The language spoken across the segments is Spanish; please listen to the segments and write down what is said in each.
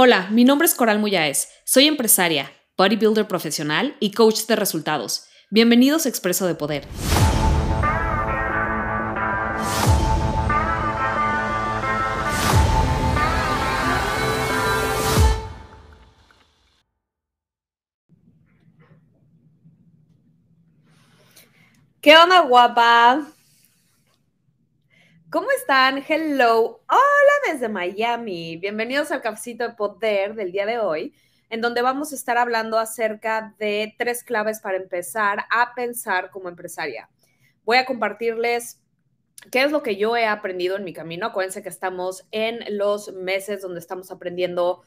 Hola, mi nombre es Coral Muyáez. Soy empresaria, bodybuilder profesional y coach de resultados. Bienvenidos a Expreso de Poder. ¿Qué onda, guapa? ¿Cómo están? Hello. Hola desde Miami. Bienvenidos al Cafecito de Poder del día de hoy, en donde vamos a estar hablando acerca de tres claves para empezar a pensar como empresaria. Voy a compartirles qué es lo que yo he aprendido en mi camino. Acuérdense que estamos en los meses donde estamos aprendiendo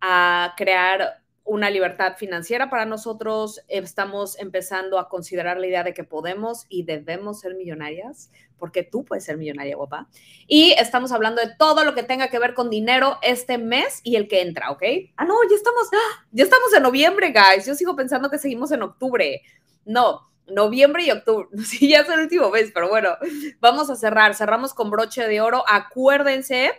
a crear una libertad financiera para nosotros. Estamos empezando a considerar la idea de que podemos y debemos ser millonarias, porque tú puedes ser millonaria, guapa. Y estamos hablando de todo lo que tenga que ver con dinero este mes y el que entra, ¿ok? Ah, no, ya estamos, ¡ah! ya estamos en noviembre, guys. Yo sigo pensando que seguimos en octubre. No, noviembre y octubre. Sí, ya es el último mes, pero bueno, vamos a cerrar. Cerramos con broche de oro. Acuérdense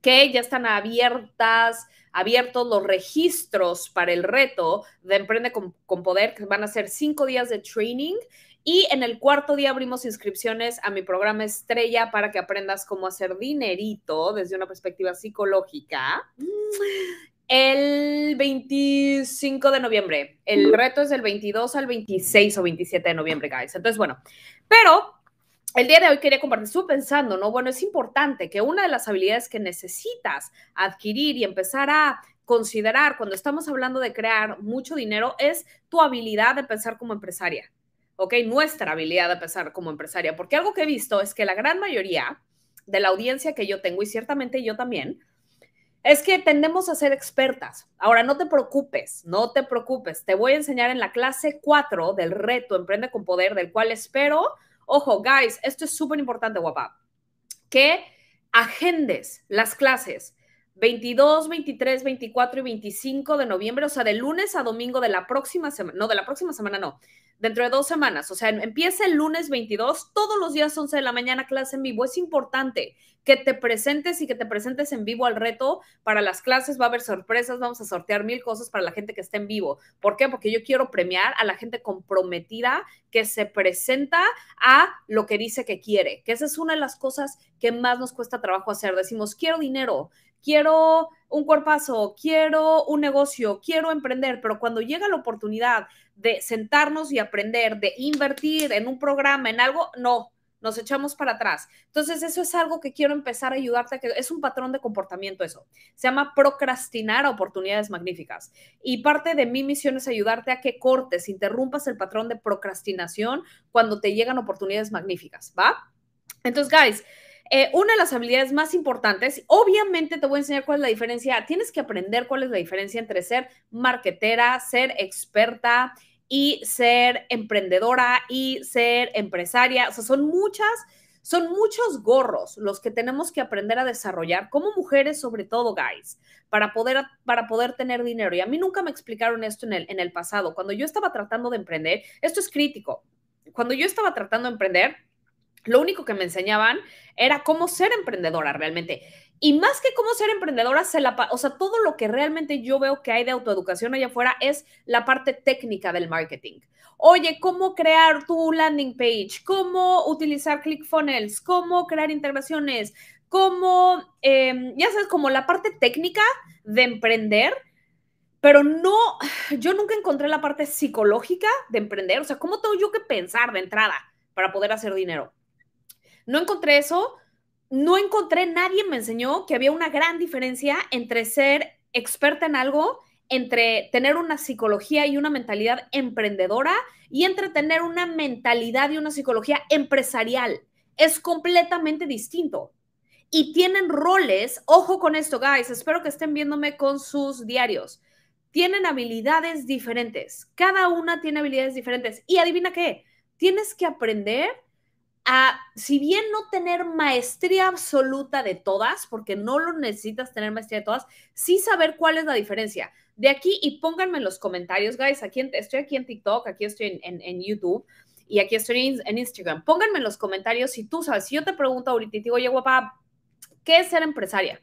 que ya están abiertas abiertos los registros para el reto de Emprende con, Poder, que van a ser cinco días de training. Y en el cuarto día abrimos inscripciones a mi programa estrella para que aprendas cómo hacer dinerito desde una perspectiva psicológica. El 25 de noviembre. El reto es del 22 al 26 o 27 de noviembre, guys. Entonces, bueno, pero el día de hoy quería compartir, estuve pensando, ¿no? Bueno, es importante que una de las habilidades que necesitas adquirir y empezar a considerar cuando estamos hablando de crear mucho dinero es tu habilidad de pensar como empresaria, ¿ok? Nuestra habilidad de pensar como empresaria, porque algo que he visto es que la gran mayoría de la audiencia que yo tengo, y ciertamente yo también, es que tendemos a ser expertas. Ahora, no te preocupes, no te preocupes. Te voy a enseñar en la clase 4 del reto Emprende con Poder, del cual espero Ojo, guys, esto es súper importante, guapa, que agendes las clases 22, 23, 24 y 25 de noviembre, o sea, de lunes a domingo de la próxima semana, no, de la próxima semana no, dentro de dos semanas, o sea, empieza el lunes 22, todos los días 11 de la mañana clase en vivo. Es importante que te presentes y que te presentes en vivo al reto para las clases. Va a haber sorpresas, vamos a sortear mil cosas para la gente que esté en vivo. ¿Por qué? Porque yo quiero premiar a la gente comprometida que se presenta a lo que dice que quiere, que esa es una de las cosas que más nos cuesta trabajo hacer. Decimos, quiero dinero, quiero un cuerpazo, quiero un negocio, quiero emprender, pero cuando llega la oportunidad de sentarnos y aprender, de invertir en un programa, en algo, no, nos echamos para atrás. Entonces, eso es algo que quiero empezar a ayudarte, a que es un patrón de comportamiento eso. Se llama procrastinar a oportunidades magníficas. Y parte de mi misión es ayudarte a que cortes, interrumpas el patrón de procrastinación cuando te llegan oportunidades magníficas, ¿va? Entonces, guys, eh, una de las habilidades más importantes, obviamente te voy a enseñar cuál es la diferencia, tienes que aprender cuál es la diferencia entre ser marketera, ser experta y ser emprendedora y ser empresaria. O sea, son muchas, son muchos gorros los que tenemos que aprender a desarrollar como mujeres sobre todo, guys, para poder, para poder tener dinero. Y a mí nunca me explicaron esto en el, en el pasado. Cuando yo estaba tratando de emprender, esto es crítico. Cuando yo estaba tratando de emprender, lo único que me enseñaban era cómo ser emprendedora realmente. Y más que cómo ser emprendedora, se la, o sea, todo lo que realmente yo veo que hay de autoeducación allá afuera es la parte técnica del marketing. Oye, cómo crear tu landing page, cómo utilizar ClickFunnels, cómo crear integraciones, cómo, em, ya sabes, como la parte técnica de emprender, pero no, yo nunca encontré la parte psicológica de emprender, o sea, cómo tengo yo que pensar de entrada para poder hacer dinero. No encontré eso, no encontré, nadie me enseñó que había una gran diferencia entre ser experta en algo, entre tener una psicología y una mentalidad emprendedora y entre tener una mentalidad y una psicología empresarial. Es completamente distinto. Y tienen roles, ojo con esto, guys, espero que estén viéndome con sus diarios. Tienen habilidades diferentes. Cada una tiene habilidades diferentes. Y adivina qué, tienes que aprender a, si bien no tener maestría absoluta de todas, porque no lo necesitas tener maestría de todas, sí saber cuál es la diferencia. De aquí, y pónganme en los comentarios, guys, aquí estoy aquí en TikTok, aquí estoy en, YouTube y aquí estoy en, Instagram. Pónganme en los comentarios si tú sabes, si yo te pregunto ahorita y te digo, oye, guapa, ¿qué es ser empresaria?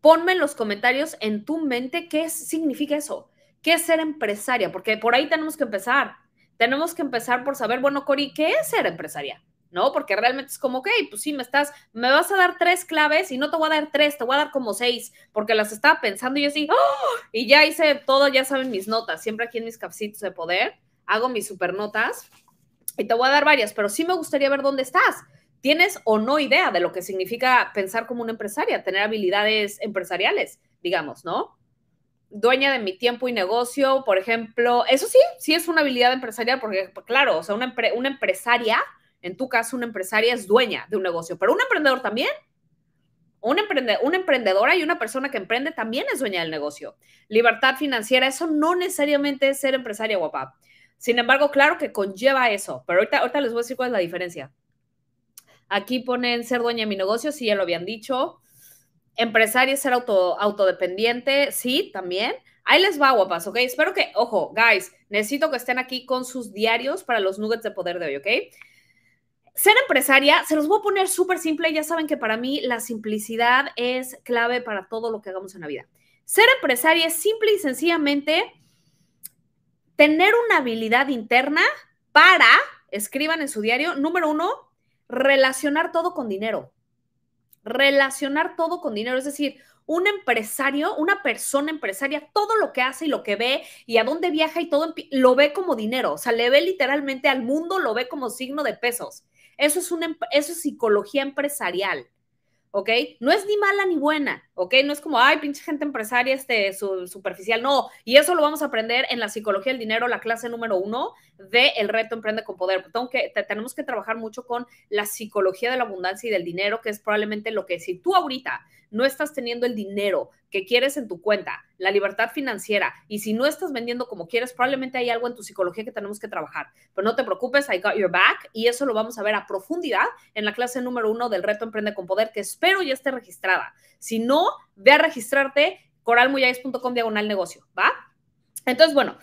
Ponme en los comentarios en tu mente qué significa eso. ¿Qué es ser empresaria? Porque por ahí tenemos que empezar. Tenemos que empezar por saber, bueno, Cori, ¿qué es ser empresaria? ¿No? Porque realmente es como, ok, pues sí, me estás, me vas a dar tres claves y no te voy a dar tres, te voy a dar como seis, porque las estaba pensando y yo así, ¡oh! y ya hice todo, ya saben mis notas, siempre aquí en mis cafecitos de poder, hago mis super notas y te voy a dar varias, pero sí me gustaría ver dónde estás. ¿Tienes o no idea de lo que significa pensar como una empresaria, tener habilidades empresariales, digamos, ¿no? Dueña de mi tiempo y negocio, por ejemplo, eso sí, sí es una habilidad empresarial, porque claro, o sea, una, una empresaria en tu caso, una empresaria es dueña de un negocio, pero un emprendedor también. Un una emprendedora y una persona que emprende también es dueña del negocio. Libertad financiera, eso no necesariamente es ser empresaria guapa. Sin embargo, claro que conlleva eso, pero ahorita, ahorita les voy a decir cuál es la diferencia. Aquí ponen ser dueña de mi negocio, sí, ya lo habían dicho. Empresaria es ser auto, autodependiente, sí, también. Ahí les va, guapas, ¿ok? Espero que, ojo, guys, necesito que estén aquí con sus diarios para los nuggets de poder de hoy, ¿ok? Ser empresaria, se los voy a poner súper simple, ya saben que para mí la simplicidad es clave para todo lo que hagamos en la vida. Ser empresaria es simple y sencillamente tener una habilidad interna para, escriban en su diario, número uno, relacionar todo con dinero. Relacionar todo con dinero, es decir, un empresario, una persona empresaria, todo lo que hace y lo que ve y a dónde viaja y todo lo ve como dinero, o sea, le ve literalmente al mundo, lo ve como signo de pesos. Eso es, una, eso es psicología empresarial. ¿ok? No es ni mala ni buena, ¿ok? No es como, ay, pinche gente empresaria este, superficial, no. Y eso lo vamos a aprender en la psicología del dinero, la clase número uno de El reto Emprende con Poder. que, tenemos que trabajar mucho con la psicología de la abundancia y del dinero, que es probablemente lo que si tú ahorita no estás teniendo el dinero que quieres en tu cuenta, la libertad financiera, y si no estás vendiendo como quieres, probablemente hay algo en tu psicología que tenemos que trabajar. Pero no te preocupes, I got your back, y eso lo vamos a ver a profundidad en la clase número uno del reto Emprende con Poder, que espero ya esté registrada. Si no, ve a registrarte coralmuyais.com diagonal negocio, ¿va? Entonces, bueno,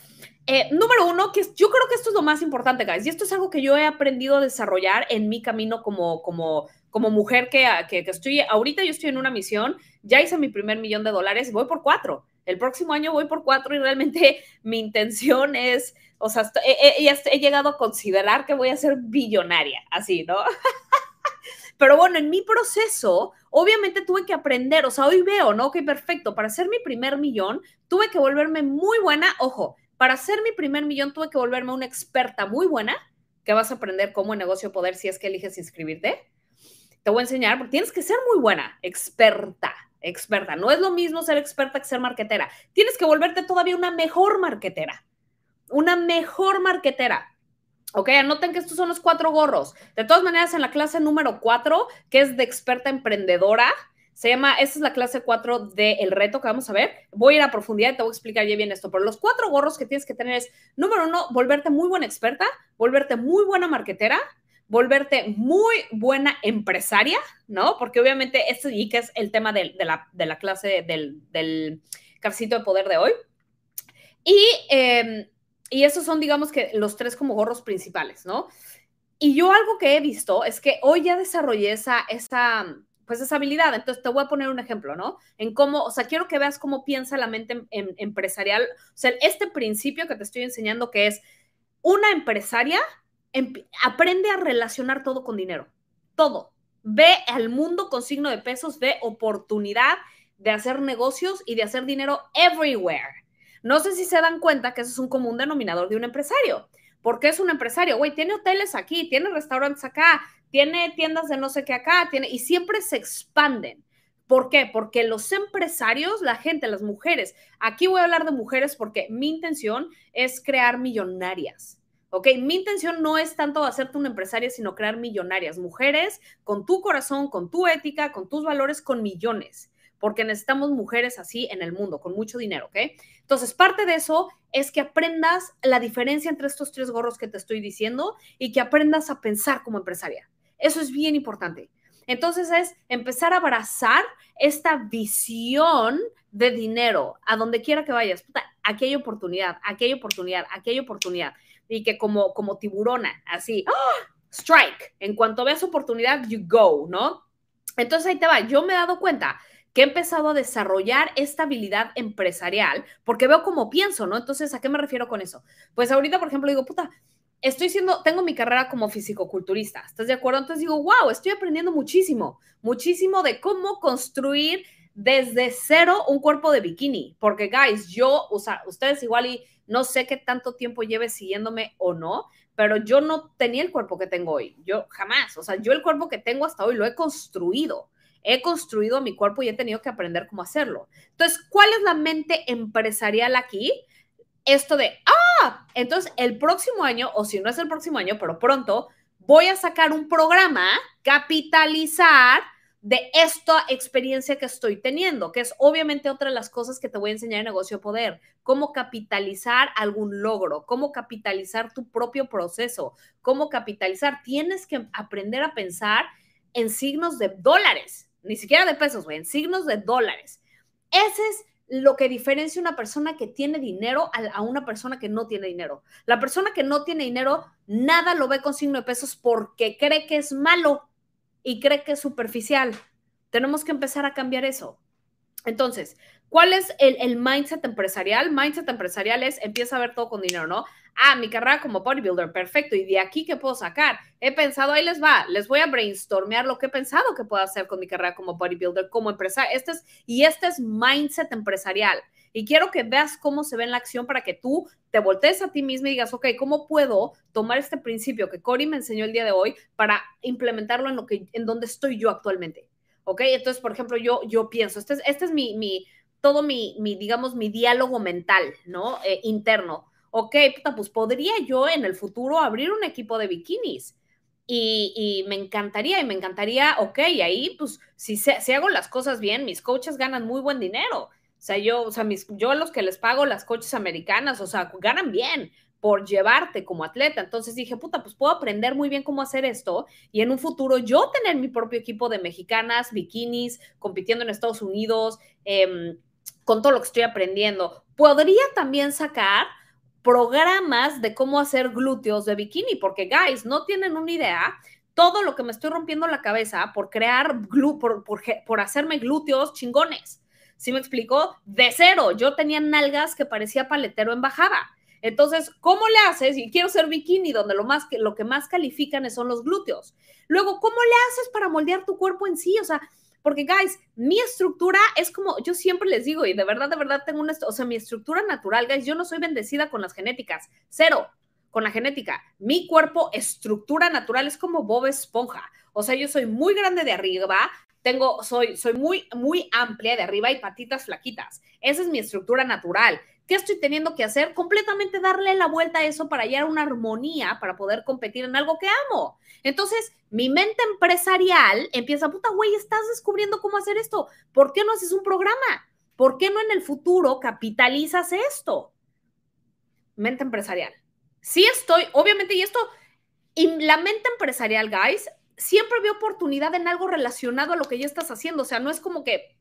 eh, número uno, que yo creo que esto es lo más importante, guys, y esto es algo que yo he aprendido a desarrollar en mi camino como, como, como mujer que, que, estoy, ahorita yo estoy en una misión, ya hice mi primer millón de dólares y voy por cuatro. El próximo año voy por cuatro y realmente mi intención es, o sea, he, he llegado a considerar que voy a ser billonaria, así, ¿no? Pero bueno, en mi proceso, obviamente tuve que aprender, o sea, hoy veo, ¿no? Que perfecto, para hacer mi primer millón, tuve que volverme muy buena, ojo, para hacer mi primer millón tuve que volverme una experta muy buena, que vas a aprender cómo en negocio poder si es que eliges inscribirte. Te voy a enseñar, porque tienes que ser muy buena, experta, experta. No es lo mismo ser experta que ser marquetera. Tienes que volverte todavía una mejor marquetera, una mejor marquetera. Ok, anoten que estos son los cuatro gorros. De todas maneras, en la clase número cuatro, que es de experta emprendedora, se llama, esta es la clase cuatro del el reto que vamos a ver. Voy a ir a profundidad y te voy a explicar ya bien esto. Pero los cuatro gorros que tienes que tener es, número uno, volverte muy buena experta, volverte muy buena marketera, volverte muy buena empresaria, ¿no? Porque obviamente este y que es el tema de, la, de la, clase del, del de poder de hoy. Y eh, y esos son, digamos que, los tres como gorros principales, ¿no? Y yo algo que he visto es que hoy ya desarrollé esa, esa, pues esa habilidad. Entonces te voy a poner un ejemplo, ¿no? En cómo, o sea, quiero que veas cómo piensa la mente em, em, empresarial. O sea, este principio que te estoy enseñando que es una empresaria aprende a relacionar todo con dinero. Todo. Ve al mundo con signo de pesos, ve oportunidad de hacer negocios y de hacer dinero everywhere. No sé si se dan cuenta que eso es un común denominador de un empresario. porque es un empresario? Güey, tiene hoteles aquí, tiene restaurantes acá, tiene tiendas de no sé qué acá, tiene, y siempre se expanden. ¿Por qué? Porque los empresarios, la gente, las mujeres, aquí voy a hablar de mujeres porque mi intención es crear millonarias. ¿ok? Mi intención no es tanto hacerte una empresaria, sino crear millonarias, mujeres con tu corazón, con tu ética, con tus valores, con millones porque necesitamos mujeres así en el mundo, con mucho dinero, ¿ok? Entonces, parte de eso es que aprendas la diferencia entre estos tres gorros que te estoy diciendo y que aprendas a pensar como empresaria. Eso es bien importante. Entonces es empezar a abrazar esta visión de dinero a donde quiera que vayas. Puta, aquí hay oportunidad, aquí hay oportunidad, aquí hay oportunidad. Y que como, como tiburona, así, ¡ah! strike. En cuanto veas oportunidad, you go, ¿no? Entonces ahí te va. Yo me he dado cuenta que he empezado a desarrollar esta habilidad empresarial porque veo cómo pienso, ¿no? Entonces, ¿a qué me refiero con eso? Pues ahorita, por ejemplo, digo, puta, estoy siendo, tengo mi carrera como fisicoculturista, ¿estás de acuerdo? Entonces digo, wow, estoy aprendiendo muchísimo, muchísimo de cómo construir desde cero un cuerpo de bikini, porque guys, yo, o sea, ustedes igual y no sé qué tanto tiempo lleve siguiéndome o no, pero yo no tenía el cuerpo que tengo hoy, yo jamás, o sea, yo el cuerpo que tengo hasta hoy lo he construido he construido mi cuerpo y he tenido que aprender cómo hacerlo. Entonces, ¿cuál es la mente empresarial aquí? Esto de, ah, entonces el próximo año, o si no es el próximo año, pero pronto, voy a sacar un programa, capitalizar de esta experiencia que estoy teniendo, que es obviamente otra de las cosas que te voy a enseñar en negocio poder, cómo capitalizar algún logro, cómo capitalizar tu propio proceso, cómo capitalizar. Tienes que aprender a pensar en signos de dólares ni siquiera de pesos, güey, en signos de dólares. Ese es lo que diferencia una persona que tiene dinero a, una persona que no tiene dinero. La persona que no tiene dinero, nada lo ve con signo de pesos porque cree que es malo y cree que es superficial. Tenemos que empezar a cambiar eso. Entonces, ¿cuál es el, el mindset empresarial? Mindset empresarial es empieza a ver todo con dinero, ¿no? Ah, mi carrera como bodybuilder, perfecto. ¿Y de aquí qué puedo sacar? He pensado, ahí les va, les voy a brainstormear lo que he pensado que puedo hacer con mi carrera como bodybuilder, como empresario. Este es, y este es mindset empresarial. Y quiero que veas cómo se ve en la acción para que tú te voltees a ti mismo y digas, ok, ¿cómo puedo tomar este principio que Cory me enseñó el día de hoy para implementarlo en lo que, en donde estoy yo actualmente? Ok, entonces, por ejemplo, yo, yo pienso, este es, este es mi, mi todo mi, mi, digamos, mi diálogo mental, ¿no? Eh, interno ok, puta, pues podría yo en el futuro abrir un equipo de bikinis. Y, me encantaría, y me encantaría, ok, ahí pues si, si hago las cosas bien, mis coaches ganan muy buen dinero. O sea, yo, o sea, mis, yo a los que les pago las coaches americanas, o sea, ganan bien por llevarte como atleta. Entonces dije, puta, pues puedo aprender muy bien cómo hacer esto y en un futuro yo tener mi propio equipo de mexicanas, bikinis, compitiendo en Estados Unidos, em, con todo lo que estoy aprendiendo. Podría también sacar programas de cómo hacer glúteos de bikini, porque, guys, no tienen una idea todo lo que me estoy rompiendo la cabeza por crear, por, por, hacerme glúteos chingones. ¿Sí me explicó? De cero, yo tenía nalgas que parecía paletero en bajada. Entonces, ¿cómo le haces? Y quiero ser bikini, donde lo, más, lo que más califican son los glúteos. Luego, ¿cómo le haces para moldear tu cuerpo en sí? O sea, porque, guys, mi estructura es como, yo siempre les digo, y de verdad, de verdad tengo una, o sea, mi estructura natural, guys, yo no soy bendecida con las genéticas, cero con la genética. Mi cuerpo, estructura natural, es como Bob Esponja. O sea, yo soy muy grande de arriba, tengo, soy, soy muy, muy amplia de arriba y patitas flaquitas. Esa es mi estructura natural. ¿Qué estoy teniendo que hacer? Completamente darle la vuelta a eso para hallar una armonía, para poder competir en algo que amo. Entonces, mi mente empresarial empieza, puta, güey, estás descubriendo cómo hacer esto. ¿Por qué no haces un programa? ¿Por qué no en el futuro capitalizas esto? Mente empresarial. Sí estoy, obviamente, y esto, y la mente empresarial, guys, siempre ve oportunidad en algo relacionado a lo que ya estás haciendo. O sea, no es como que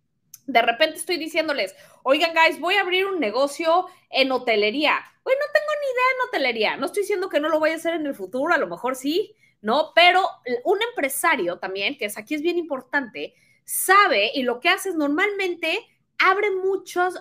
de repente estoy diciéndoles, oigan, guys, voy a abrir un negocio en hotelería. Oye, no tengo ni idea en hotelería. No estoy diciendo que no lo voy a hacer en el futuro, a lo mejor sí, ¿no? Pero un empresario también, que es aquí es bien importante, sabe y lo que hace es normalmente abre muchos,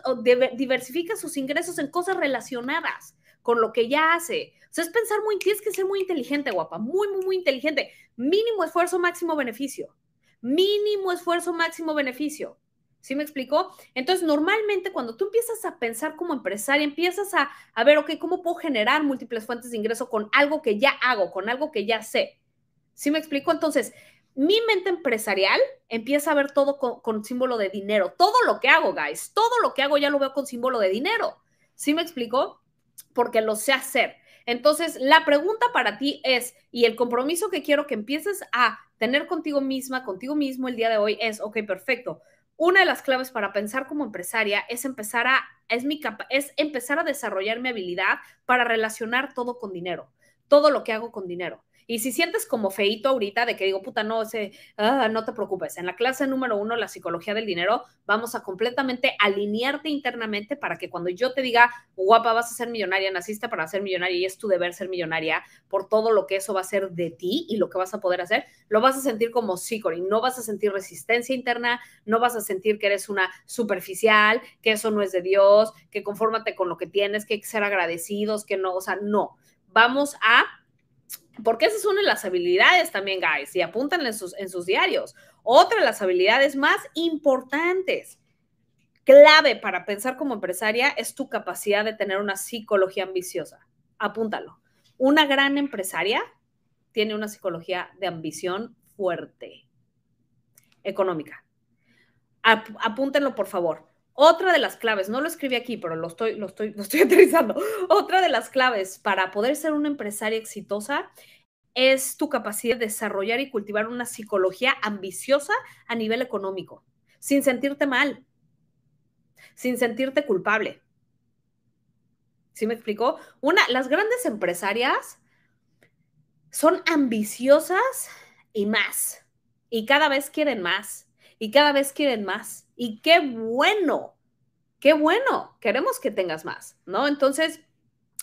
diversifica sus ingresos en cosas relacionadas con lo que ya hace. O sea, es pensar muy, tienes que ser muy inteligente, guapa, muy, muy, muy inteligente. Mínimo esfuerzo, máximo beneficio. Mínimo esfuerzo, máximo beneficio. ¿Sí me explicó? Entonces, normalmente cuando tú empiezas a pensar como empresaria, empiezas a, ver, ok, ¿cómo puedo generar múltiples fuentes de ingreso con algo que ya hago, con algo que ya sé? ¿Sí me explico? Entonces, mi mente empresarial empieza a ver todo con, con, símbolo de dinero. Todo lo que hago, guys, todo lo que hago ya lo veo con símbolo de dinero. ¿Sí me explico? Porque lo sé hacer. Entonces, la pregunta para ti es, y el compromiso que quiero que empieces a tener contigo misma, contigo mismo el día de hoy es, ok, perfecto una de las claves para pensar como empresaria es empezar a, es mi es empezar a desarrollar mi habilidad para relacionar todo con dinero, todo lo que hago con dinero. Y si sientes como feito ahorita de que digo, puta, no, ese, ah, no te preocupes. En la clase número uno, la psicología del dinero, vamos a completamente alinearte internamente para que cuando yo te diga, guapa, vas a ser millonaria, naciste para ser millonaria y es tu deber ser millonaria por todo lo que eso va a ser de ti y lo que vas a poder hacer, lo vas a sentir como y no vas a sentir resistencia interna, no vas a sentir que eres una superficial, que eso no es de Dios, que confórmate con lo que tienes, que hay que ser agradecidos, que no, o sea, no. Vamos a porque esa es una de las habilidades también, guys, y apúntanle en sus, en sus diarios. Otra de las habilidades más importantes, clave para pensar como empresaria, es tu capacidad de tener una psicología ambiciosa. Apúntalo. Una gran empresaria tiene una psicología de ambición fuerte, económica. apúntenlo, por favor. Otra de las claves, no lo escribí aquí, pero lo estoy, lo estoy, lo estoy utilizando. Otra de las claves para poder ser una empresaria exitosa es tu capacidad de desarrollar y cultivar una psicología ambiciosa a nivel económico, sin sentirte mal, sin sentirte culpable. ¿Sí me explicó? Una, las grandes empresarias son ambiciosas y más, y cada vez quieren más, y cada vez quieren más. Y qué bueno, qué bueno, queremos que tengas más, ¿no? Entonces,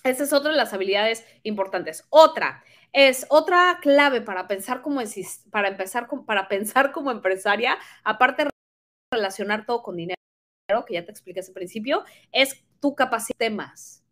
esa es otra de las habilidades importantes. Otra es otra clave para pensar como para empezar para pensar como empresaria, aparte de relacionar todo con dinero, que ya te expliqué ese principio, es tu capacidad de.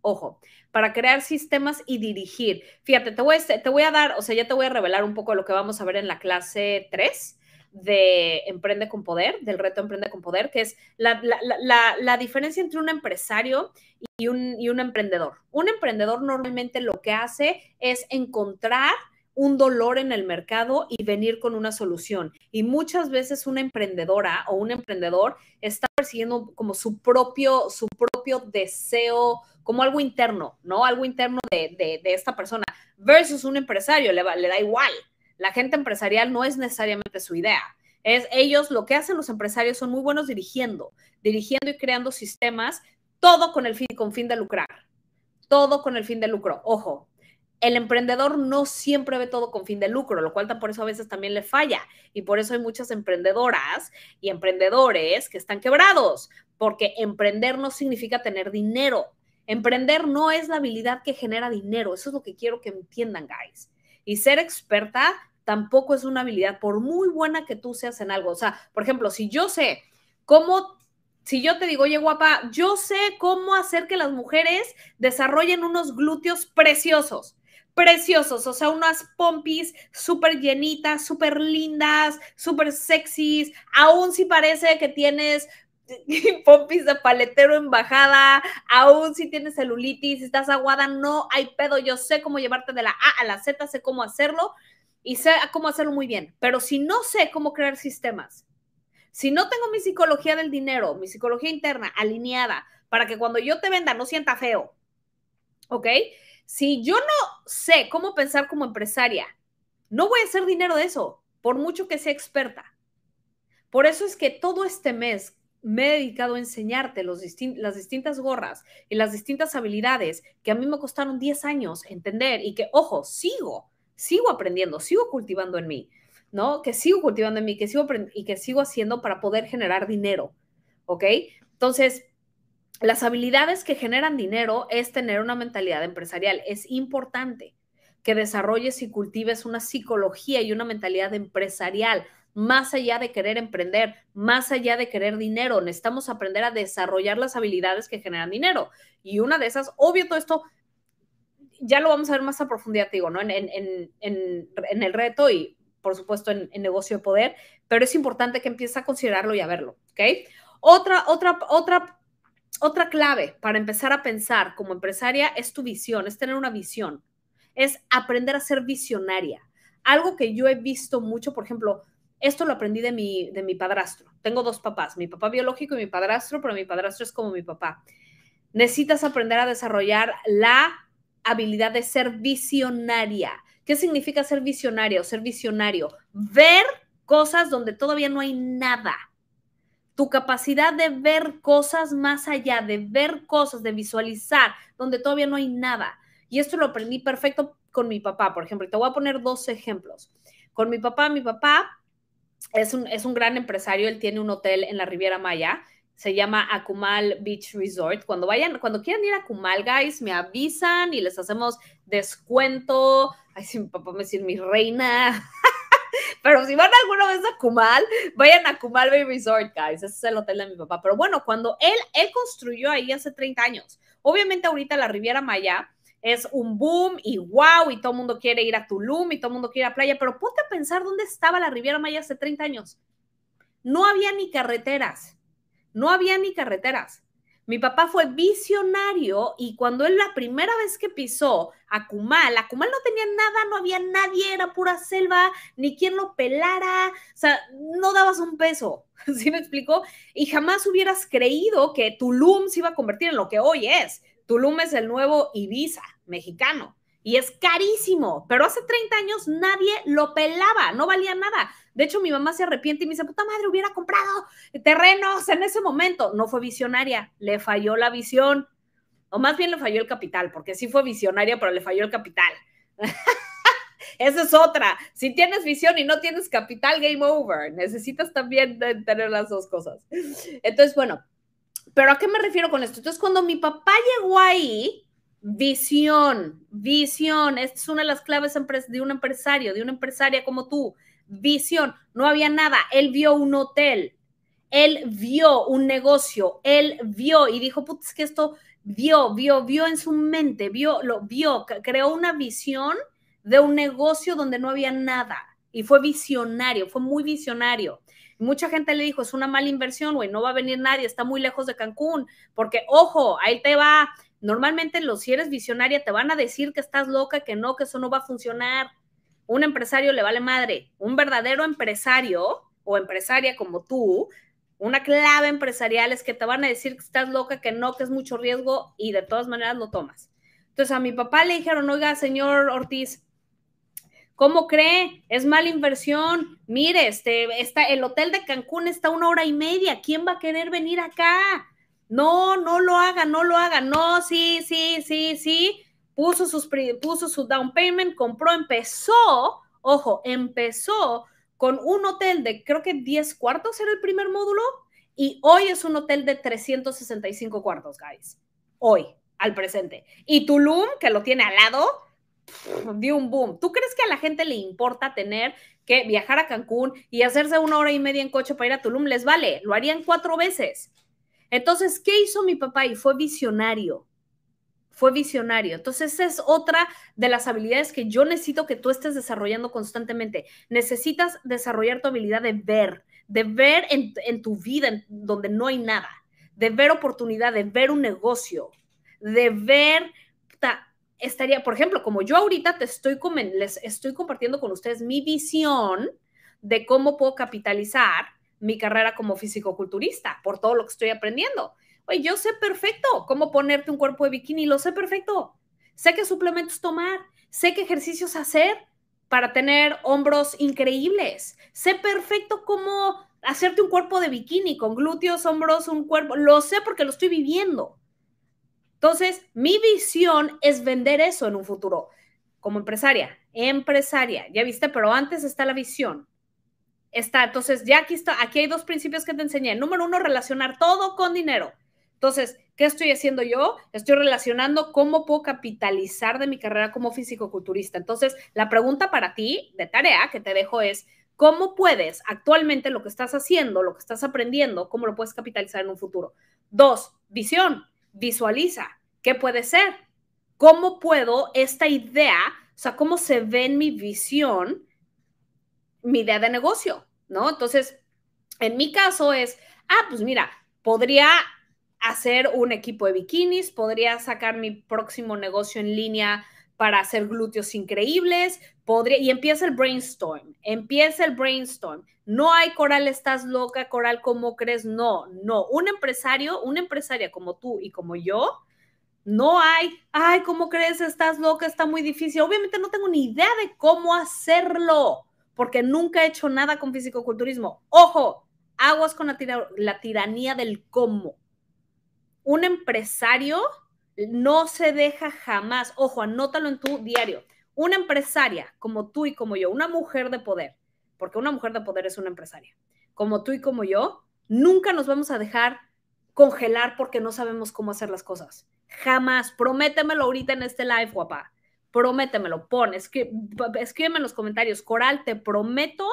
Ojo, para crear sistemas y dirigir. Fíjate, te voy, a, te voy a dar, o sea, ya te voy a revelar un poco lo que vamos a ver en la clase 3 de Emprende con Poder, del reto Emprende con Poder, que es la, diferencia entre un empresario y un, y un emprendedor. Un emprendedor normalmente lo que hace es encontrar un dolor en el mercado y venir con una solución. Y muchas veces una emprendedora o un emprendedor está persiguiendo como su propio, su propio deseo, como algo interno, ¿no? Algo interno de, de, esta persona, versus un empresario, le, le da igual, la gente empresarial no es necesariamente su idea. Es ellos lo que hacen los empresarios son muy buenos dirigiendo, dirigiendo y creando sistemas, todo con el fin, con fin de lucrar. Todo con el fin de lucro. Ojo, el emprendedor no siempre ve todo con fin de lucro, lo cual por eso a veces también le falla. Y por eso hay muchas emprendedoras y emprendedores que están quebrados, porque emprender no significa tener dinero. Emprender no es la habilidad que genera dinero. Eso es lo que quiero que entiendan, guys. Y ser experta tampoco es una habilidad, por muy buena que tú seas en algo. O sea, por ejemplo, si yo sé cómo, si yo te digo, oye, guapa, yo sé cómo hacer que las mujeres desarrollen unos glúteos preciosos preciosos, o sea, unas pompis súper llenitas, súper lindas, súper sexys, aún si parece que tienes pompis de paletero en bajada, aún si tienes celulitis, estás aguada, no hay pedo, yo sé cómo llevarte de la A a la Z, sé cómo hacerlo y sé cómo hacerlo muy bien, pero si no sé cómo crear sistemas, si no tengo mi psicología del dinero, mi psicología interna alineada para que cuando yo te venda no sienta feo, ¿ok? Si yo no sé cómo pensar como empresaria, no voy a hacer dinero de eso, por mucho que sea experta. Por eso es que todo este mes me he dedicado a enseñarte las distintas gorras y las distintas habilidades que a mí me costaron 10 años entender y que, ojo, sigo, sigo aprendiendo, sigo cultivando en mí, ¿no? Que sigo cultivando en mí, que sigo y que sigo haciendo para poder generar dinero, ¿ok? Entonces, las habilidades que generan dinero es tener una mentalidad empresarial. Es importante que desarrolles y cultives una psicología y una mentalidad empresarial más allá de querer emprender, más allá de querer dinero. Necesitamos aprender a desarrollar las habilidades que generan dinero. Y una de esas, obvio, todo esto ya lo vamos a ver más a profundidad, digo, ¿no? En, en, el reto y, por supuesto, en, negocio de poder, pero es importante que empieces a considerarlo y a verlo, ¿ok? Otra, otra, otra, otra clave para empezar a pensar como empresaria es tu visión, es tener una visión, es aprender a ser visionaria. Algo que yo he visto mucho, por ejemplo, esto lo aprendí de mi, de mi padrastro. Tengo dos papás, mi papá biológico y mi padrastro, pero mi padrastro es como mi papá. Necesitas aprender a desarrollar la habilidad de ser visionaria. ¿Qué significa ser visionaria o ser visionario? Ver cosas donde todavía no hay nada. Tu capacidad de ver cosas más allá, de ver cosas, de visualizar donde todavía no hay nada. Y esto lo aprendí perfecto con mi papá, por ejemplo, y te voy a poner dos ejemplos. Con mi papá, mi papá es un, es un gran empresario, él tiene un hotel en la Riviera Maya, se llama Akumal Beach Resort. Cuando vayan, cuando quieran ir a Akumal, guys, me avisan y les hacemos descuento. Ay, si mi papá me dice mi reina. Pero si van alguna vez a Kumal, vayan a Kumal Bay Resort, guys. Ese es el hotel de mi papá. Pero bueno, cuando él, él construyó ahí hace 30 años. Obviamente ahorita la Riviera Maya es un boom y wow, y todo el mundo quiere ir a Tulum y todo el mundo quiere a playa, pero ponte a pensar dónde estaba la Riviera Maya hace 30 años. No había ni carreteras no había ni carreteras. Mi papá fue visionario y cuando él la primera vez que pisó a Cumal, a Cumal no tenía nada, no había nadie, era pura selva, ni quien lo pelara, o sea, no dabas un peso, ¿sí me explicó? Y jamás hubieras creído que Tulum se iba a convertir en lo que hoy es. Tulum es el nuevo Ibiza mexicano y es carísimo, pero hace 30 años nadie lo pelaba, no valía nada. De hecho, mi mamá se arrepiente y me dice, puta madre, hubiera comprado terrenos en ese momento. No fue visionaria, le falló la visión, o más bien le falló el capital, porque sí fue visionaria, pero le falló el capital. Esa es otra. Si tienes visión y no tienes capital, game over. Necesitas también tener las dos cosas. Entonces, bueno, pero ¿a qué me refiero con esto? Entonces, cuando mi papá llegó ahí, visión, visión, esta es una de las claves de un empresario, de una empresaria como tú visión, no había nada. Él vio un hotel, él vio un negocio, él vio y dijo, putz, que esto vio, vio, vio en su mente, vio, lo vio, creó una visión de un negocio donde no había nada. Y fue visionario, fue muy visionario. Mucha gente le dijo, es una mala inversión, güey, no va a venir nadie, está muy lejos de Cancún, porque ojo, ahí te va. Normalmente los si eres visionaria te van a decir que estás loca, que no, que eso no va a funcionar un empresario le vale madre. Un verdadero empresario o empresaria como tú, una clave empresarial es que te van a decir que estás loca, que no, que es mucho riesgo y de todas maneras lo tomas. Entonces a mi papá le dijeron, oiga, señor Ortiz, ¿cómo cree? Es mala inversión. Mire, este, está, el hotel de Cancún está una hora y media. ¿Quién va a querer venir acá? No, no lo haga, no lo haga. No, sí, sí, sí, sí puso, sus, puso su down payment, compró, empezó, ojo, empezó con un hotel de creo que 10 cuartos era el primer módulo y hoy es un hotel de 365 cuartos, guys. Hoy, al presente. Y Tulum, que lo tiene al lado, dio un boom. ¿Tú crees que a la gente le importa tener que viajar a Cancún y hacerse una hora y media en coche para ir a Tulum? Les vale, lo harían cuatro veces. Entonces, ¿qué hizo mi papá? Y fue visionario fue visionario. Entonces, esa es otra de las habilidades que yo necesito que tú estés desarrollando constantemente. Necesitas desarrollar tu habilidad de ver, de ver en, tu vida donde no hay nada, de ver oportunidad, de ver un negocio, de ver, estaría, por ejemplo, como yo ahorita te estoy, les estoy compartiendo con ustedes mi visión de cómo puedo capitalizar mi carrera como físico-culturista por todo lo que estoy aprendiendo. Oye, yo sé perfecto cómo ponerte un cuerpo de bikini, lo sé perfecto. Sé qué suplementos tomar, sé qué ejercicios hacer para tener hombros increíbles. Sé perfecto cómo hacerte un cuerpo de bikini con glúteos, hombros, un cuerpo. Lo sé porque lo estoy viviendo. Entonces, mi visión es vender eso en un futuro. Como empresaria, empresaria, ya viste, pero antes está la visión. Está, entonces, ya aquí está, aquí hay dos principios que te enseñé. Número uno, relacionar todo con dinero. Entonces, ¿qué estoy haciendo yo? Estoy relacionando cómo puedo capitalizar de mi carrera como físico-culturista. Entonces, la pregunta para ti de tarea que te dejo es, ¿cómo puedes actualmente lo que estás haciendo, lo que estás aprendiendo, cómo lo puedes capitalizar en un futuro? Dos, visión, visualiza, ¿qué puede ser? ¿Cómo puedo esta idea, o sea, cómo se ve en mi visión, mi idea de negocio, ¿no? Entonces, en mi caso es, ah, pues mira, podría hacer un equipo de bikinis, podría sacar mi próximo negocio en línea para hacer glúteos increíbles, podría, y empieza el brainstorm, empieza el brainstorm. No hay coral, estás loca, coral, ¿cómo crees? No, no. Un empresario, una empresaria como tú y como yo, no hay, ay, ¿cómo crees? Estás loca, está muy difícil. Obviamente no tengo ni idea de cómo hacerlo, porque nunca he hecho nada con fisicoculturismo. Ojo, aguas con la tiranía del cómo un empresario no se deja jamás, ojo, anótalo en tu diario. una empresaria como tú y como yo, una mujer de poder, porque una mujer de poder es una empresaria, como tú y como yo, nunca nos vamos a dejar congelar porque no sabemos cómo hacer las cosas. Jamás. Prométemelo ahorita en este live, guapa. Prométemelo. Pon, escríbeme en los comentarios. Coral, te prometo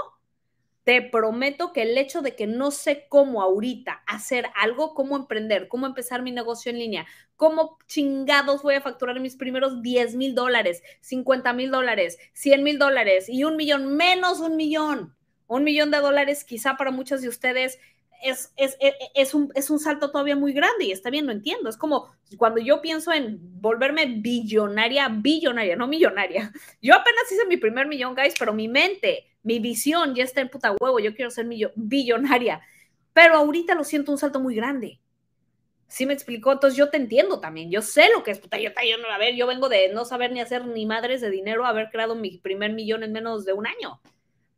te prometo que el hecho de que no sé cómo ahorita hacer algo, cómo emprender, cómo empezar mi negocio en línea, cómo chingados voy a facturar mis primeros 10 mil dólares, 50 mil dólares, 100 mil dólares y un millón, menos un millón, un millón de dólares quizá para muchos de ustedes es, es, e, e, es, un, es un salto todavía muy grande y está bien, no entiendo. Es como cuando yo pienso en volverme billonaria, billonaria, no millonaria. Yo apenas hice mi primer millón, guys, pero mi mente, mi visión ya está en puta huevo. Yo quiero ser billonaria. Pero ahorita lo siento un salto muy grande. ¿Sí me explicó? Entonces yo te entiendo también. Yo sé lo que es puta. Yo, yo, a ver, yo vengo de no saber ni hacer ni madres de dinero, haber creado mi primer millón en menos de un año.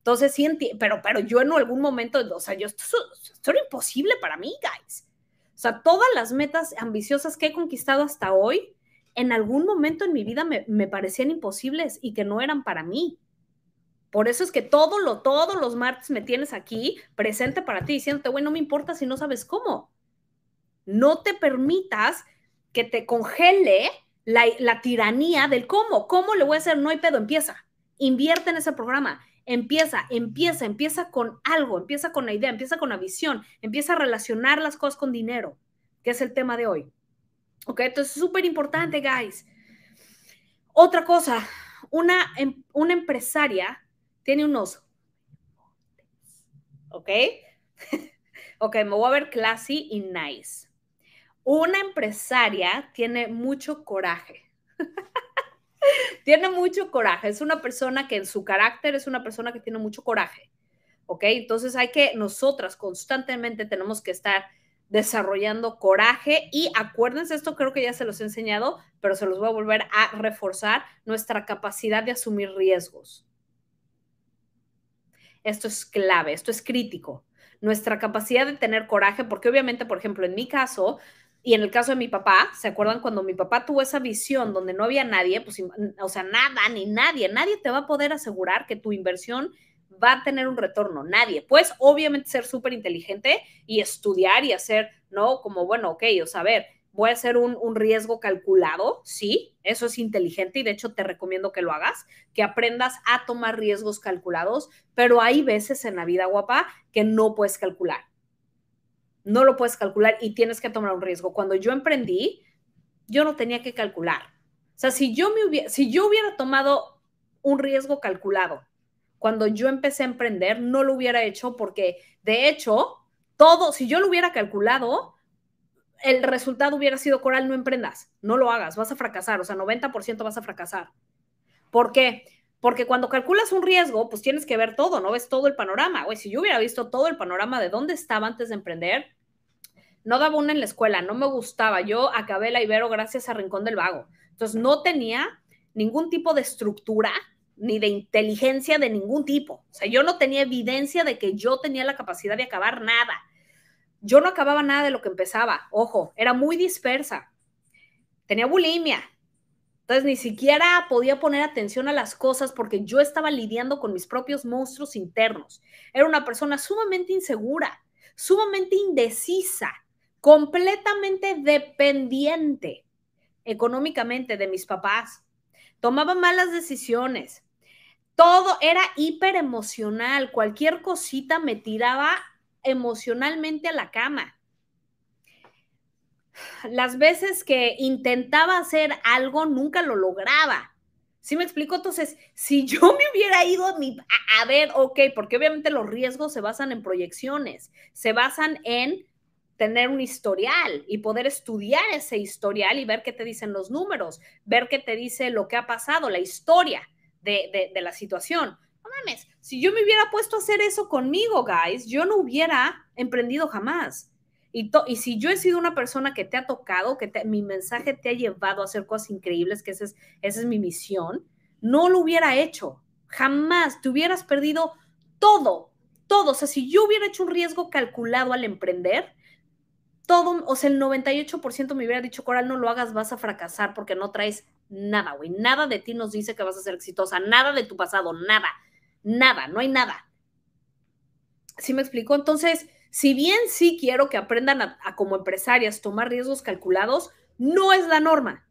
Entonces sí pero, pero yo en algún momento, o sea, yo, esto, esto era imposible para mí, guys. O sea, todas las metas ambiciosas que he conquistado hasta hoy, en algún momento en mi vida me, me parecían imposibles y que no eran para mí. Por eso es que todo lo, todos los martes me tienes aquí presente para ti, diciéndote, güey, no me importa si no sabes cómo. No te permitas que te congele la, la tiranía del cómo. ¿Cómo le voy a hacer? No hay pedo, empieza. Invierte en ese programa Empieza, empieza, empieza con algo, empieza con la idea, empieza con la visión, empieza a relacionar las cosas con dinero, que es el tema de hoy. ¿Ok? Entonces, súper importante, guys. Otra cosa, una, em, una empresaria tiene unos... ¿Ok? ok, me voy a ver classy y nice. Una empresaria tiene mucho coraje. tiene mucho coraje, es una persona que en su carácter es una persona que tiene mucho coraje, ¿ok? Entonces hay que, nosotras constantemente tenemos que estar desarrollando coraje y acuérdense, esto creo que ya se los he enseñado, pero se los voy a volver a reforzar, nuestra capacidad de asumir riesgos. Esto es clave, esto es crítico. Nuestra capacidad de tener coraje, porque obviamente, por ejemplo, en mi caso, y en el caso de mi papá, ¿se acuerdan cuando mi papá tuvo esa visión donde no había nadie? Pues, o sea, nada, ni nadie, nadie te va a poder asegurar que tu inversión va a tener un retorno, nadie. Pues obviamente ser súper inteligente y estudiar y hacer, ¿no? Como, bueno, ok, o sea, a ver, voy a hacer un, un, riesgo calculado, sí, eso es inteligente y de hecho te recomiendo que lo hagas, que aprendas a tomar riesgos calculados, pero hay veces en la vida guapa que no puedes calcular no lo puedes calcular y tienes que tomar un riesgo. Cuando yo emprendí, yo no tenía que calcular. O sea, si yo, me hubiera, si yo hubiera tomado un riesgo calculado cuando yo empecé a emprender, no lo hubiera hecho porque, de hecho, todo, si yo lo hubiera calculado, el resultado hubiera sido, Coral, no emprendas, no lo hagas, vas a fracasar, o sea, 90% vas a fracasar. ¿Por qué? Porque cuando calculas un riesgo, pues tienes que ver todo, no ves todo el panorama. Güey, si yo hubiera visto todo el panorama de dónde estaba antes de emprender, no daba una en la escuela, no me gustaba. Yo acabé la Ibero gracias a Rincón del Vago. Entonces no tenía ningún tipo de estructura ni de inteligencia de ningún tipo. O sea, yo no tenía evidencia de que yo tenía la capacidad de acabar nada. Yo no acababa nada de lo que empezaba. Ojo, era muy dispersa. Tenía bulimia. Entonces ni siquiera podía poner atención a las cosas porque yo estaba lidiando con mis propios monstruos internos. Era una persona sumamente insegura, sumamente indecisa completamente dependiente económicamente de mis papás. Tomaba malas decisiones. Todo era hiper emocional. Cualquier cosita me tiraba emocionalmente a la cama. Las veces que intentaba hacer algo, nunca lo lograba. ¿Sí me explico? Entonces, si yo me hubiera ido a, a, ver, ok, porque obviamente los riesgos se basan en proyecciones, se basan en tener un historial y poder estudiar ese historial y ver qué te dicen los números, ver qué te dice lo que ha pasado, la historia de, la situación. No mames, si yo me hubiera puesto a hacer eso conmigo, guys, yo no hubiera emprendido jamás. Y, y si yo he sido una persona que te ha tocado, que mi mensaje te ha llevado a hacer cosas increíbles, que esa es, esa es mi misión, no lo hubiera hecho. Jamás te hubieras perdido todo, todo. O sea, si yo hubiera hecho un riesgo calculado al emprender, todo, o sea, el 98% me hubiera dicho, Coral, no lo hagas, vas a fracasar porque no traes Nada, güey. Nada de ti nos dice que vas a ser exitosa. Nada de tu pasado. Nada. Nada. No hay nada. ¿Sí me explico? Entonces, si bien sí quiero que aprendan a, como empresarias tomar riesgos calculados, no es la norma.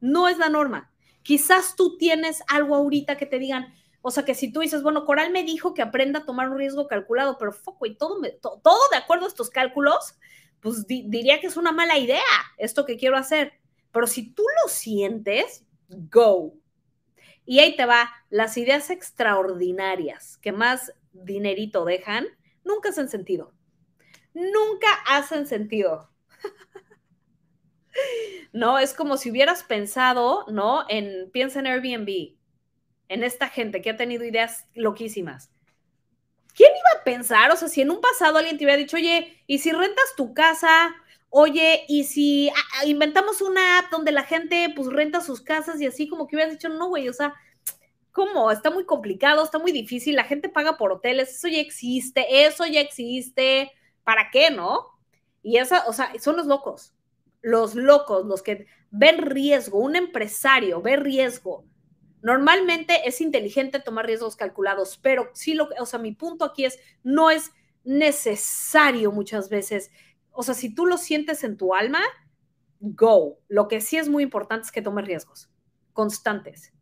No es la norma. Quizás tú tienes algo ahorita que te digan, o sea, que si tú dices, bueno, Coral me dijo que aprenda a tomar un riesgo calculado, pero foco y todo, todo de acuerdo a estos cálculos, pues diría que es una mala idea esto que quiero hacer. Pero si tú lo sientes, go. Y ahí te va, las ideas extraordinarias que más dinerito dejan, nunca hacen sentido. Nunca hacen sentido. no, es como si hubieras pensado, ¿no? En, piensa en Airbnb, en esta gente que ha tenido ideas loquísimas. ¿Quién iba a pensar? O sea, si en un pasado alguien te hubiera dicho, oye, ¿y si rentas tu casa? Oye, ¿y si ah, ah, inventamos una app donde la gente pues renta sus casas y así como que hubieras dicho, no, güey, o sea, ¿cómo? Está muy complicado, está muy difícil, la gente paga por hoteles, eso ya existe, eso ya existe, ¿para qué, no? Y esa, o sea, son los locos, los locos, los que ven riesgo, un empresario ve riesgo Normalmente es inteligente tomar riesgos calculados, pero sí lo o sea, mi punto aquí es, no es necesario muchas veces. O sea, si tú lo sientes en tu alma, go. Lo que sí es muy importante es que tomes riesgos constantes.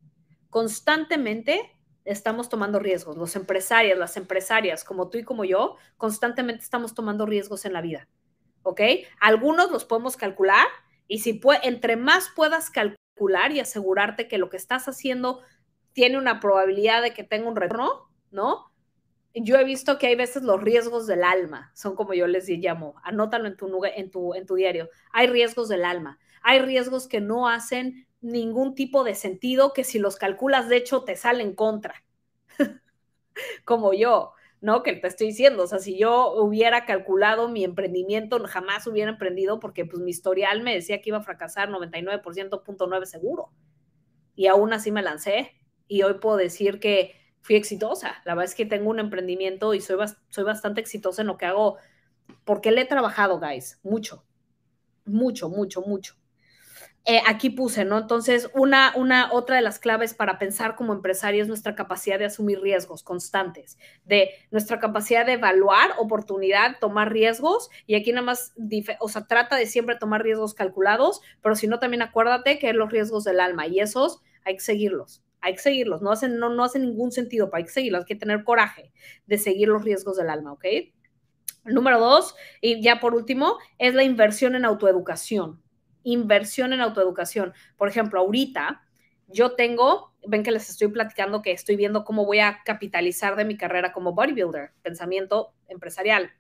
Constantemente estamos tomando riesgos. Los empresarios, las empresarias, como tú y como yo, constantemente estamos tomando riesgos en la vida. ¿Ok? Algunos los podemos calcular y si entre más puedas calcular, y asegurarte que lo que estás haciendo tiene una probabilidad de que tenga un retorno, ¿no? Yo he visto que hay veces los riesgos del alma, son como yo les llamo, anótalo en tu, en tu, en tu diario. Hay riesgos del alma, hay riesgos que no hacen ningún tipo de sentido, que si los calculas, de hecho, te salen contra, como yo. ¿No? Que te estoy diciendo, o sea, si yo hubiera calculado mi emprendimiento, jamás hubiera emprendido porque pues mi historial me decía que iba a fracasar 99.9 seguro. Y aún así me lancé y hoy puedo decir que fui exitosa. La verdad es que tengo un emprendimiento y soy, soy bastante exitosa en lo que hago porque le he trabajado, guys, mucho, mucho, mucho, mucho. Eh, aquí puse, ¿no? Entonces, una, una, otra de las claves para pensar como empresario es nuestra capacidad de asumir riesgos constantes, de nuestra capacidad de evaluar oportunidad, tomar riesgos, y aquí nada más, o sea, trata de siempre tomar riesgos calculados, pero si no, también acuérdate que es los riesgos del alma, y esos hay que seguirlos, hay que seguirlos, no hacen, no, no hacen ningún sentido, pero hay que seguirlos, hay que tener coraje de seguir los riesgos del alma, ¿ok? Número dos, y ya por último, es la inversión en autoeducación inversión en autoeducación. Por ejemplo, ahorita yo tengo, ven que les estoy platicando que estoy viendo cómo voy a capitalizar de mi carrera como bodybuilder, pensamiento empresarial.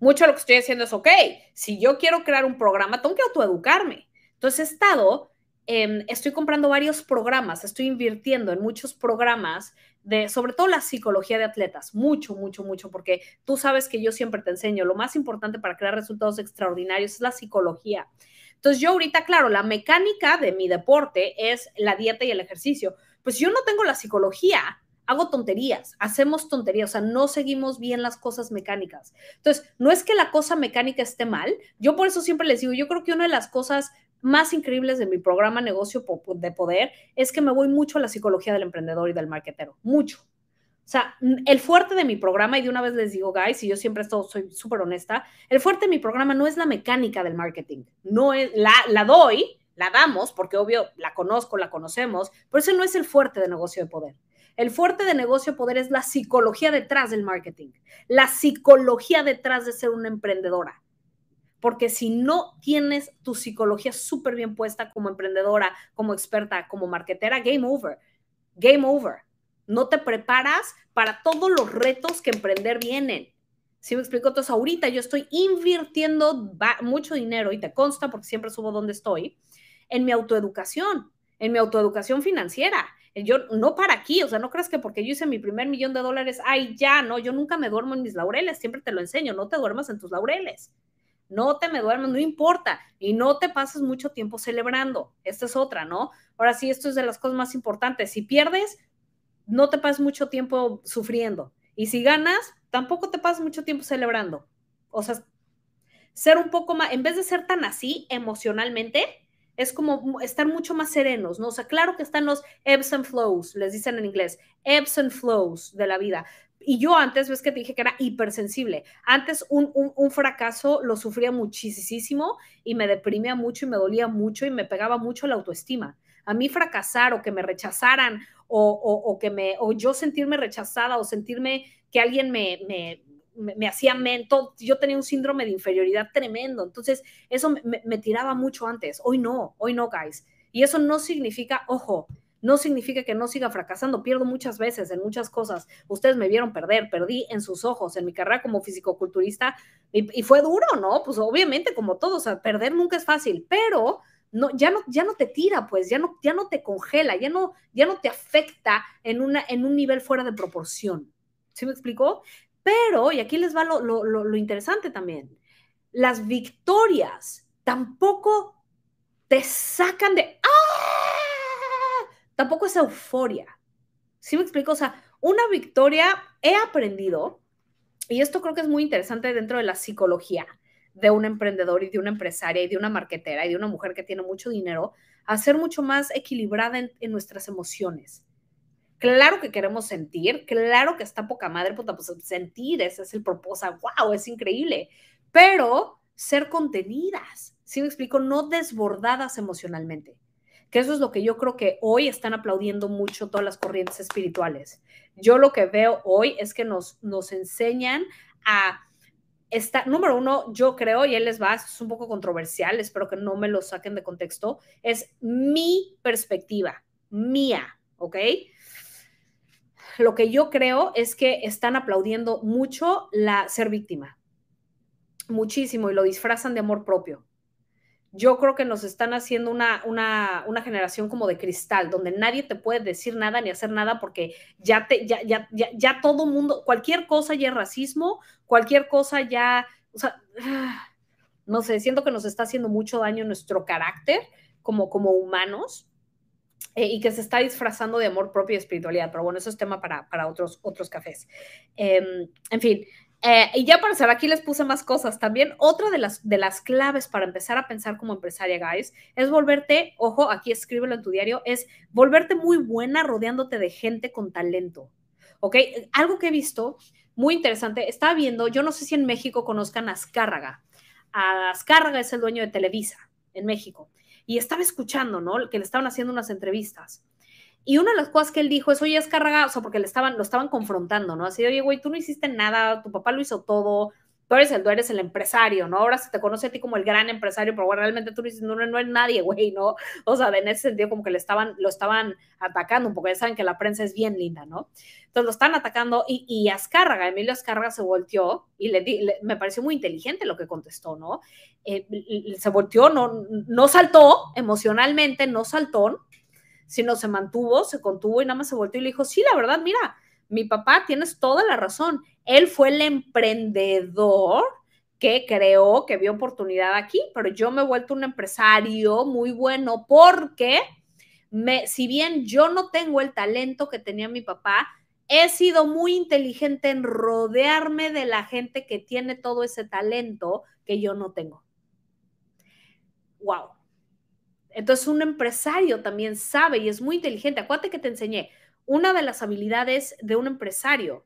Mucho de lo que estoy haciendo es, ok, si yo quiero crear un programa, tengo que autoeducarme. Entonces he estado, estoy comprando varios programas, estoy invirtiendo en muchos programas de, sobre todo la psicología de atletas, mucho, mucho, mucho, porque tú sabes que yo siempre te enseño, lo más importante para crear resultados extraordinarios es la psicología. Entonces yo ahorita, claro, la mecánica de mi deporte es la dieta y el ejercicio. Pues yo no tengo la psicología, hago tonterías, hacemos tonterías, o sea, no seguimos bien las cosas mecánicas. Entonces, no es que la cosa mecánica esté mal, yo por eso siempre les digo, yo creo que una de las cosas más increíbles de mi programa Negocio de Poder es que me voy mucho a la psicología del emprendedor y del marketero, mucho. O sea, el fuerte de mi programa, y de una vez les digo, guys, y yo siempre estoy, soy súper honesta, el fuerte de mi programa no es la mecánica del marketing, no es, la, la doy, la damos, porque obvio la conozco, la conocemos, pero ese no es el fuerte de negocio de poder. El fuerte de negocio de poder es la psicología detrás del marketing, la psicología detrás de ser una emprendedora. Porque si no tienes tu psicología súper bien puesta como emprendedora, como experta, como marketera, game over. Game over no te preparas para todos los retos que emprender vienen. ¿Sí me explico? Entonces, ahorita yo estoy invirtiendo mucho dinero y te consta porque siempre subo donde estoy, en mi autoeducación, en mi autoeducación financiera. Yo no para aquí, o sea, no creas que porque yo hice mi primer millón de dólares, ay, ya, no, yo nunca me duermo en mis laureles, siempre te lo enseño, no te duermas en tus laureles. No te me duermas, no importa. Y no te pases mucho tiempo celebrando. Esta es otra, ¿no? Ahora sí, esto es de las cosas más importantes. Si pierdes, no te pases mucho tiempo sufriendo. Y si ganas, tampoco te pases mucho tiempo celebrando. O sea, ser un poco más, en vez de ser tan así emocionalmente, es como estar mucho más serenos, ¿no? O sea, claro que están los ebbs and flows, les dicen en inglés, ebbs and flows de la vida. Y yo antes, ves que te dije que era hipersensible. Antes un, un, fracaso lo sufría muchísimo y me deprimía mucho y me dolía mucho y me pegaba mucho la autoestima. A mí fracasar o que me rechazaran o, o, que me, o yo sentirme rechazada o sentirme que alguien me, me me, hacía mento, yo tenía un síndrome de inferioridad tremendo, entonces eso me, tiraba mucho antes, hoy no, hoy no, guys. Y eso no significa, ojo, no significa que no siga fracasando, pierdo muchas veces en muchas cosas. Ustedes me vieron perder, perdí en sus ojos, en mi carrera como fisicoculturista, y, y fue duro, ¿no? Pues obviamente, como todos, perder nunca es fácil, pero no, ya, no, ya no te tira, pues, ya no, ya no te congela, ya no, ya no te afecta en, una, en un nivel fuera de proporción. ¿Sí me explicó? Pero, y aquí les va lo, interesante también, las victorias tampoco te sacan de... ¡Ah! Tampoco es euforia. ¿Sí me explico? O sea, una victoria, he aprendido, y esto creo que es muy interesante dentro de la psicología de un emprendedor y de una empresaria y de una marquetera y de una mujer que tiene mucho dinero, a ser mucho más equilibrada en nuestras emociones. Claro que queremos sentir, claro que está poca madre, puta, pues sentir, ese es el propósito, wow, es increíble, pero ser contenidas, ¿sí me explico? No desbordadas emocionalmente, que eso es lo que yo creo que hoy están aplaudiendo mucho todas las corrientes espirituales. Yo lo que veo hoy es que nos, nos enseñan a Está, número uno, yo creo, y él les va, es un poco controversial, espero que no me lo saquen de contexto, es mi perspectiva, mía, ¿ok? lo que yo creo es que están aplaudiendo mucho la ser víctima, muchísimo, y lo disfrazan de amor propio. Yo creo que nos están haciendo una, una, una generación como de cristal, donde nadie te puede decir nada ni hacer nada porque ya, te, ya, ya, ya, ya todo mundo, cualquier cosa ya es racismo, cualquier cosa ya, o sea, no sé, siento que nos está haciendo mucho daño nuestro carácter como, como humanos eh, y que se está disfrazando de amor propio y espiritualidad. Pero bueno, eso es tema para, para otros, otros cafés. Em, en fin, eh, y ya para cerrar, aquí les puse más cosas. También otra de las, de las claves para empezar a pensar como empresaria, guys, es volverte, ojo, aquí escríbelo en tu diario, es volverte muy buena rodeándote de gente con talento. ¿Ok? Algo que he visto muy interesante, estaba viendo, yo no sé si en México conozcan a Azcárraga. Azcárraga es el dueño de Televisa en México y estaba escuchando, ¿no? Que le estaban haciendo unas entrevistas. Y una de las cosas que él dijo es, oye, es cargado, porque le estaban, lo estaban confrontando, ¿no? Así, oye, güey, tú no hiciste nada, tu papá lo hizo todo, tú eres el, tú eres el empresario, ¿no? Ahora se te conoce a ti como el gran empresario, pero bueno, realmente tú no, no, no eres nadie, güey, ¿no? O sea, en ese sentido como que le estaban, lo estaban atacando, porque ya saben que la prensa es bien linda, ¿no? Entonces lo están atacando y, y Azcárraga, Emilio Azcárraga se volteó y le, di, me pareció muy inteligente lo que contestó, ¿no? Eh, se volteó, no, no saltó emocionalmente, no saltó, sino se mantuvo, se contuvo y nada más se volteó y le dijo, sí, la verdad, mira, mi papá, tienes toda la razón. Él fue el emprendedor que creó, que vio oportunidad aquí, pero yo me he vuelto un empresario muy bueno porque me, si bien yo no tengo el talento que tenía mi papá, he sido muy inteligente en rodearme de la gente que tiene todo ese talento que yo no tengo. Wow. Entonces un empresario también sabe y es muy inteligente. Acuérdate que te enseñé, una de las habilidades de un empresario,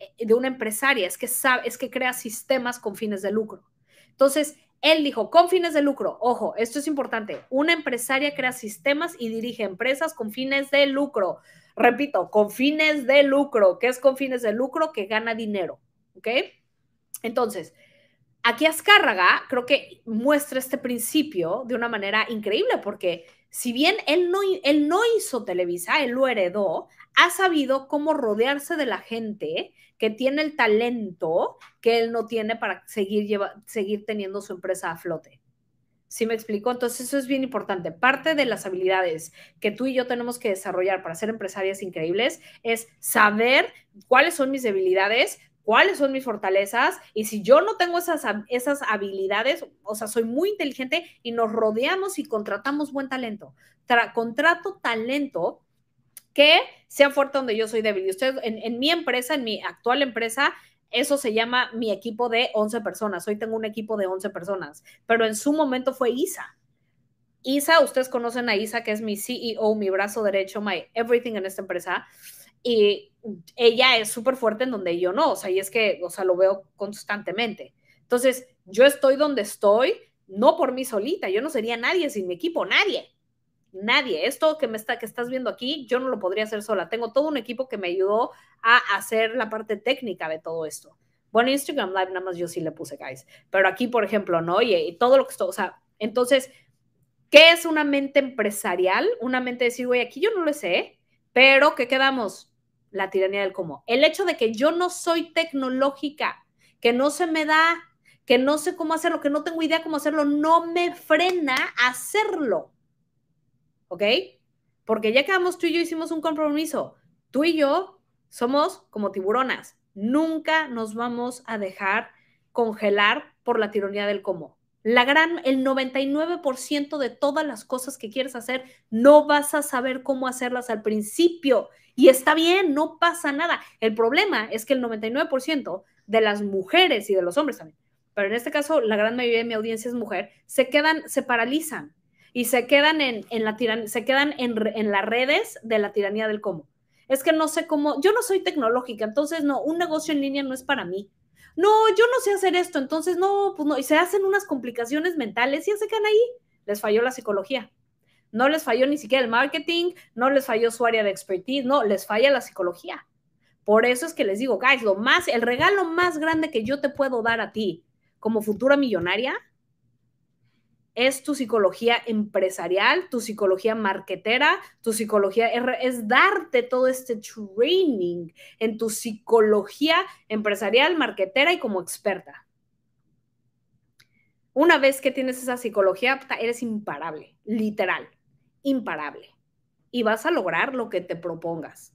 eh, de una empresaria, es que, sabe, es que crea sistemas con fines de lucro. Entonces, él dijo, con fines de lucro, ojo, esto es importante, una empresaria crea sistemas y dirige empresas con fines de lucro. Repito, con fines de lucro. ¿Qué es con fines de lucro? Que gana dinero. ¿Ok? Entonces, aquí Azcárraga creo que muestra este principio de una manera increíble porque si bien él no, él no hizo Televisa, él lo heredó, ha sabido cómo rodearse de la gente que tiene el talento que él no tiene para seguir, seguir teniendo su empresa a flote. ¿Sí me explico? Entonces eso es bien importante. Parte de las habilidades que tú y yo tenemos que desarrollar para ser empresarias increíbles es saber cuáles son mis debilidades, cuáles son mis fortalezas y si yo no tengo esas, esas habilidades, o sea, soy muy inteligente y nos rodeamos y contratamos buen talento. contrato talento que sea fuerte donde yo soy débil. Y ustedes, en, en mi empresa, en mi actual empresa, eso se llama mi equipo de 11 personas. Hoy tengo un equipo de 11 personas, pero en su momento fue ISA. Isa, ustedes conocen a Isa, que es mi CEO, mi brazo derecho, my everything en esta empresa. Y ella es súper fuerte en donde yo no, o sea, y es que, o sea, lo veo constantemente. Entonces, yo estoy donde estoy, no por mí solita, yo no sería nadie sin mi equipo, nadie. Nadie. Esto que me está que estás viendo aquí, yo no lo podría hacer sola. Tengo todo un equipo que me ayudó a hacer la parte técnica de todo esto. Bueno, Instagram Live nada más yo sí le puse, guys. Pero aquí, por ejemplo, ¿no? Y, y todo lo que estoy, o sea, entonces, ¿qué es una mente empresarial? Una mente de decir, güey, aquí yo no lo sé, pero ¿qué quedamos? La tiranía del cómo. El hecho de que yo no soy tecnológica, que no se me da, que no sé cómo hacerlo, que no tengo idea cómo hacerlo, no me frena a hacerlo. ¿Ok? Porque ya quedamos tú y yo hicimos un compromiso. Tú y yo somos como tiburonas. Nunca nos vamos a dejar congelar por la tiranía del cómo. La gran, el 99% de todas las cosas que quieres hacer, no vas a saber cómo hacerlas al principio. Y está bien, no pasa nada. El problema es que el 99% de las mujeres y de los hombres también, pero en este caso la gran mayoría de mi audiencia es mujer, se quedan, se paralizan y se quedan en, la se quedan en, las redes de la tiranía del cómo. Es que no sé cómo, yo no soy tecnológica, entonces no, un negocio en línea no es para mí no, yo no sé hacer esto, entonces no, pues no, y se hacen unas complicaciones mentales y se quedan ahí. Les falló la psicología. No les falló ni siquiera el marketing, no les falló su área de expertise, no, les falla la psicología. Por eso es que les digo, guys, lo más, el regalo más grande que yo te puedo dar a ti como futura millonaria es tu psicología empresarial, tu psicología marketera, tu psicología es darte todo este training en tu psicología empresarial, marketera y como experta. Una vez que tienes esa psicología, eres imparable, literal, imparable. Y vas a lograr lo que te propongas.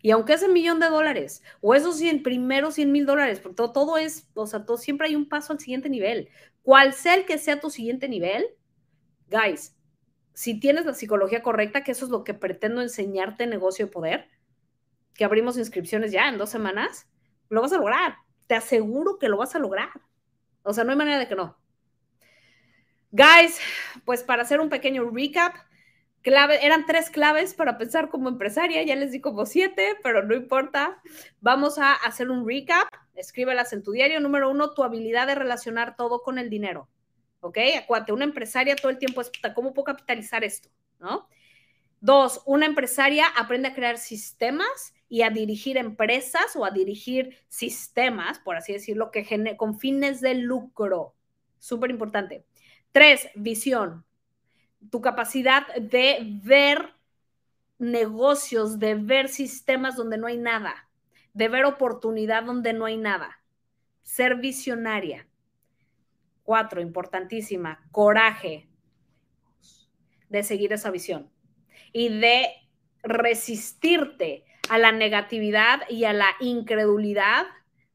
Y aunque es un millón de dólares, o esos 100, primeros 100 mil dólares, porque todo, todo, es, o sea, todo, siempre hay un paso al siguiente nivel. Cual sea el que sea tu siguiente nivel, guys, si tienes la psicología correcta, que eso es lo que pretendo enseñarte en negocio de poder, que abrimos inscripciones ya en dos semanas, lo vas a lograr. Te aseguro que lo vas a lograr. O sea, no hay manera de que no. Guys, pues para hacer un pequeño recap, eran tres claves para pensar como empresaria, ya les di como siete, pero no importa. Vamos a hacer un recap, escríbelas en tu diario. Número uno, tu habilidad de relacionar todo con el dinero. ¿Ok? Acuérdate, una empresaria todo el tiempo es, ¿cómo puedo capitalizar esto? ¿No? Dos, una empresaria aprende a crear sistemas y a dirigir empresas o a dirigir sistemas, por así decirlo, que con fines de lucro. Súper importante. Tres, visión tu capacidad de ver negocios, de ver sistemas donde no hay nada, de ver oportunidad donde no hay nada. Ser visionaria. Cuatro, importantísima, coraje de seguir esa visión y de resistirte a la negatividad y a la incredulidad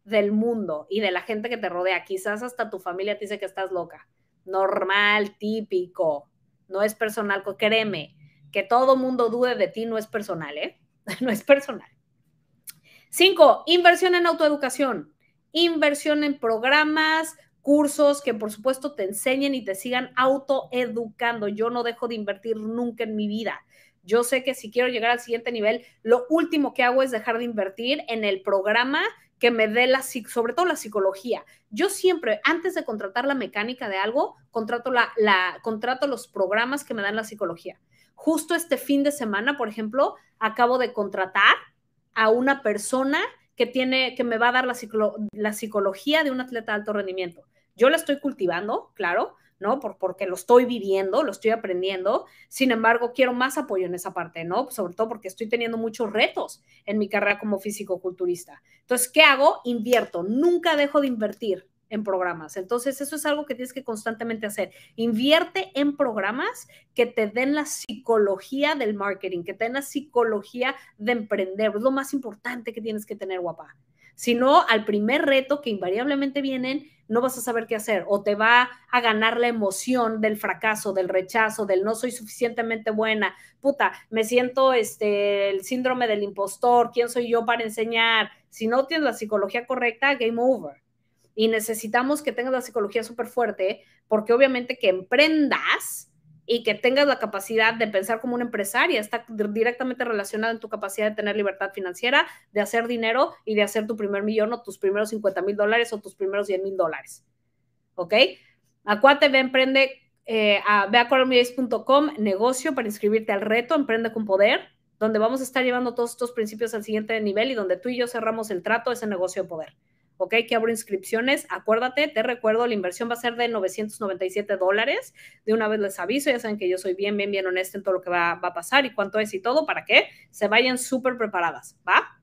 del mundo y de la gente que te rodea. Quizás hasta tu familia te dice que estás loca. Normal, típico, no es personal, créeme, que todo mundo dude de ti no es personal, ¿eh? No es personal. Cinco, inversión en autoeducación, inversión en programas, cursos que por supuesto te enseñen y te sigan autoeducando. Yo no dejo de invertir nunca en mi vida. Yo sé que si quiero llegar al siguiente nivel, lo último que hago es dejar de invertir en el programa que me dé la, sobre todo la psicología. Yo siempre, antes de contratar la mecánica de algo, contrato, la, contrato los programas que me dan la psicología. Justo este fin de semana, por ejemplo, acabo de contratar a una persona que tiene, que me va a dar la, la psicología de un atleta de alto rendimiento. Yo la estoy cultivando, claro, ¿no? Por, porque lo estoy viviendo, lo estoy aprendiendo. Sin embargo, quiero más apoyo en esa parte, ¿no? Sobre todo porque estoy teniendo muchos retos en mi carrera como físico-culturista. Entonces, ¿qué hago? Invierto. Nunca dejo de invertir en programas. Entonces, eso es algo que tienes que constantemente hacer. Invierte en programas que te den la psicología del marketing, que te den la psicología de emprender. Lo más importante que tienes que tener, guapa. Si no, al primer reto que invariablemente vienen, no vas a saber qué hacer o te va a ganar la emoción del fracaso, del rechazo, del no soy suficientemente buena. Puta, me siento este el síndrome del impostor, ¿quién soy yo para enseñar? Si no tienes la psicología correcta, game over. Y necesitamos que tengas la psicología súper fuerte, porque obviamente que emprendas y que tengas la capacidad de pensar como una empresaria, está directamente relacionado en tu capacidad de tener libertad financiera, de hacer dinero y de hacer tu primer millón o tus primeros 50 mil dólares o tus primeros 10 mil dólares. ¿Ok? Acuate, ve, emprende, eh, a, ve negocio para inscribirte al reto Emprende con Poder, donde vamos a estar llevando todos estos principios al siguiente nivel y donde tú y yo cerramos el trato, ese negocio de poder. ¿Ok? Que abro inscripciones. Acuérdate, te recuerdo, la inversión va a ser de 997 dólares. De una vez les aviso, ya saben que yo soy bien, bien, bien honesta en todo lo que va, va a pasar y cuánto es y todo, para que se vayan súper preparadas, ¿va?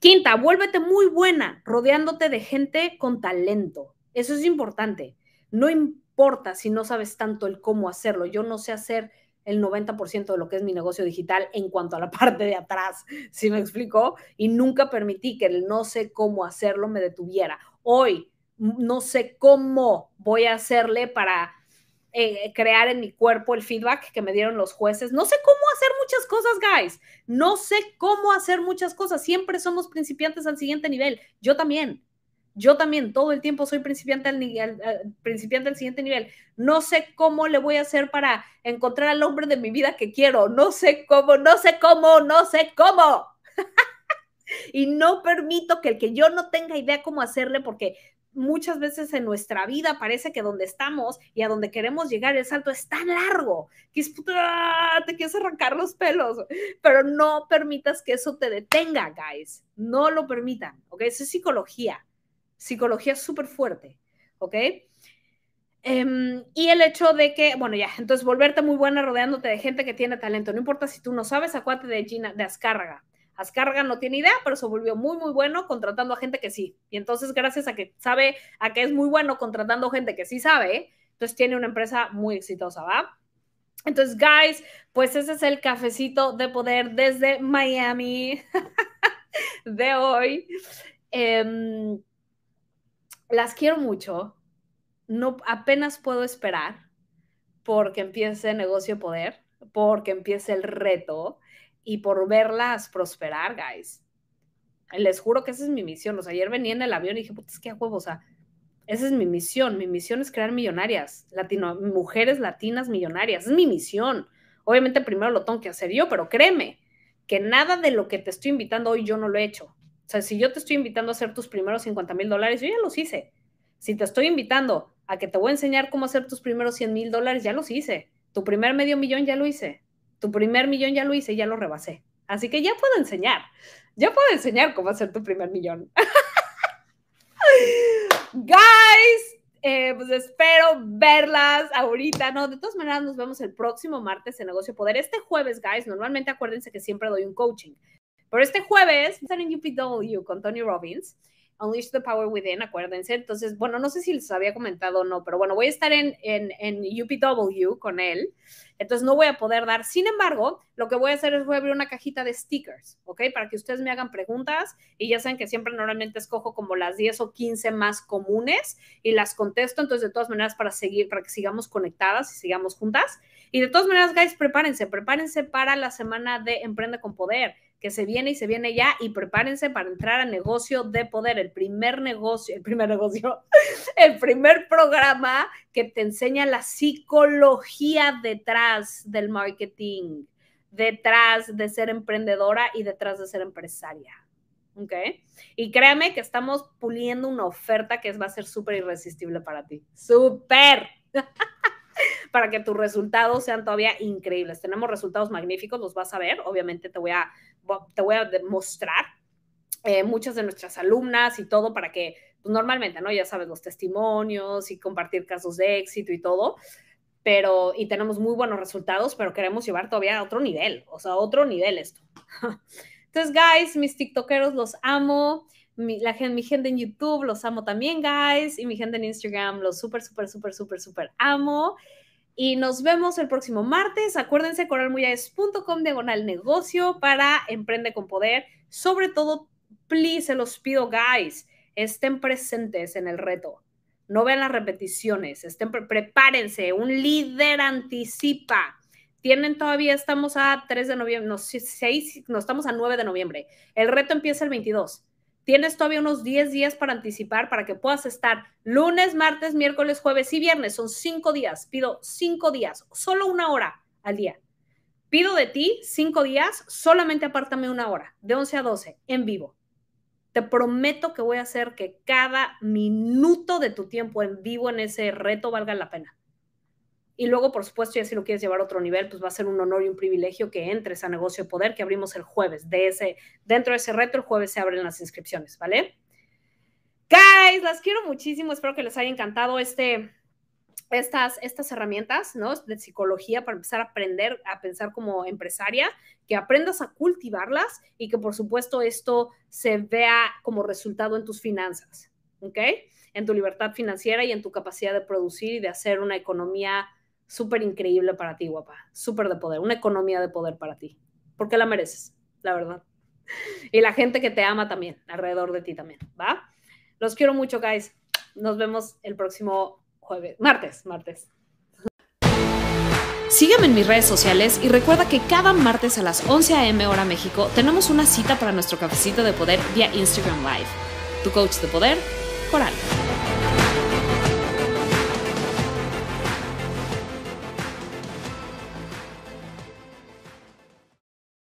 Quinta, vuélvete muy buena rodeándote de gente con talento. Eso es importante. No importa si no sabes tanto el cómo hacerlo. Yo no sé hacer el 90% de lo que es mi negocio digital en cuanto a la parte de atrás, ¿sí me explico? Y nunca permití que el no sé cómo hacerlo me detuviera. Hoy no sé cómo voy a hacerle para eh, crear en mi cuerpo el feedback que me dieron los jueces. No sé cómo hacer muchas cosas, guys. No sé cómo hacer muchas cosas. Siempre somos principiantes al siguiente nivel. Yo también. Yo también todo el tiempo soy principiante al, siguiente nivel. No sé cómo le voy a hacer para encontrar al hombre de mi vida que quiero. No sé cómo, no sé cómo, no sé cómo. y no permito que el que yo no tenga idea cómo hacerle, porque muchas veces en nuestra vida parece que donde estamos y a donde queremos llegar el salto es tan largo que te quieres arrancar los pelos, pero no permitas que eso te detenga, guys. No lo permitan, ¿ok? Eso es psicología psicología súper fuerte, ¿ok? Em, y el hecho de que, bueno, ya, entonces volverte muy buena rodeándote de gente que tiene talento. No importa si tú no sabes, acuérdate de Gina, de Azcárraga. Azcárraga no tiene idea, pero se volvió muy, muy bueno contratando a gente que sí. Y entonces, gracias a que sabe, a que es muy bueno contratando gente que sí sabe, entonces tiene una empresa muy exitosa, ¿va? Entonces, guys, pues ese es el cafecito de poder desde Miami de hoy. Eh, las quiero mucho. No, apenas puedo esperar porque empiece negocio poder, porque empiece el reto y por verlas prosperar, guys. Les juro que esa es mi misión. O sea, ayer venía en el avión y dije, puta, es que a huevo, o sea, esa es mi misión. Mi misión es crear millonarias, mujeres latinas millonarias. Es mi misión. Obviamente primero lo tengo que hacer yo, pero créeme que nada de lo que te estoy invitando hoy yo no lo he hecho. O sea, si yo te estoy invitando a hacer tus primeros 50 mil dólares, yo ya los hice. Si te estoy invitando a que te voy a enseñar cómo hacer tus primeros 100 mil dólares, ya los hice. Tu primer medio millón ya lo hice. Tu primer millón ya lo hice, ya lo rebasé. Así que ya puedo enseñar. Ya puedo enseñar cómo hacer tu primer millón. Guys, eh, pues espero verlas ahorita, ¿no? De todas maneras, nos vemos el próximo martes en Negocio Poder. Este jueves, guys, normalmente acuérdense que siempre doy un coaching. Pero este jueves, estar en UPW con Tony Robbins. Unleash the Power Within, acuérdense. Entonces, bueno, no sé si les había comentado o no, pero bueno, voy a estar en, en, en, UPW con él. Entonces, no voy a poder dar. Sin embargo, lo que voy a hacer es voy a abrir una cajita de stickers, ¿ok? Para que ustedes me hagan preguntas y ya saben que siempre normalmente escojo como las 10 o 15 más comunes y las contesto. Entonces, de todas maneras, para seguir, para que sigamos conectadas y sigamos juntas. Y de todas maneras, guys, prepárense, prepárense para la semana de Emprende con Poder que se viene y se viene ya y prepárense para entrar a negocio de poder, el primer negocio, el primer negocio, el primer programa que te enseña la psicología detrás del marketing, detrás de ser emprendedora y detrás de ser empresaria. ¿Ok? Y créame que estamos puliendo una oferta que va a ser súper irresistible para ti. ¡Súper! para que tus resultados sean todavía increíbles. Tenemos resultados magníficos, los vas a ver. Obviamente te voy a, te voy a demostrar eh, muchas de nuestras alumnas y todo para que, pues normalmente, ¿no? Ya sabes, los testimonios y compartir casos de éxito y todo, pero, y tenemos muy buenos resultados, pero queremos llevar todavía a otro nivel, o sea, a otro nivel esto. Entonces, guys, mis TikTokeros los amo. Mi, la, mi gente en YouTube los amo también, guys. Y mi gente en Instagram los súper, súper, súper, súper, súper amo. Y nos vemos el próximo martes. Acuérdense, coralmuyas.com diagonal negocio para Emprende con Poder. Sobre todo, please, se los pido, guys, estén presentes en el reto. No vean las repeticiones, estén prepárense. Un líder anticipa. Tienen todavía, estamos a 3 de noviembre, no, 6, no, estamos a 9 de noviembre. El reto empieza el 22. Tienes todavía unos 10 días para anticipar para que puedas estar lunes, martes, miércoles, jueves y viernes. Son cinco días. Pido cinco días, solo una hora al día. Pido de ti cinco días, solamente apártame una hora, de 11 a 12, en vivo. Te prometo que voy a hacer que cada minuto de tu tiempo en vivo en ese reto valga la pena. Y luego, por supuesto, ya si lo quieres llevar a otro nivel, pues va a ser un honor y un privilegio que entres a Negocio de Poder, que abrimos el jueves. De ese, dentro de ese reto, el jueves se abren las inscripciones, ¿vale? Guys, las quiero muchísimo. Espero que les haya encantado este, estas, estas herramientas, ¿no? De psicología para empezar a aprender a pensar como empresaria, que aprendas a cultivarlas y que, por supuesto, esto se vea como resultado en tus finanzas, ¿ok? En tu libertad financiera y en tu capacidad de producir y de hacer una economía súper increíble para ti, guapa, súper de poder, una economía de poder para ti, porque la mereces, la verdad. Y la gente que te ama también, alrededor de ti también, ¿va? Los quiero mucho, guys. Nos vemos el próximo jueves, martes, martes. Sígueme en mis redes sociales y recuerda que cada martes a las 11 a.m. hora México tenemos una cita para nuestro cafecito de poder vía Instagram Live. Tu coach de poder, Coral.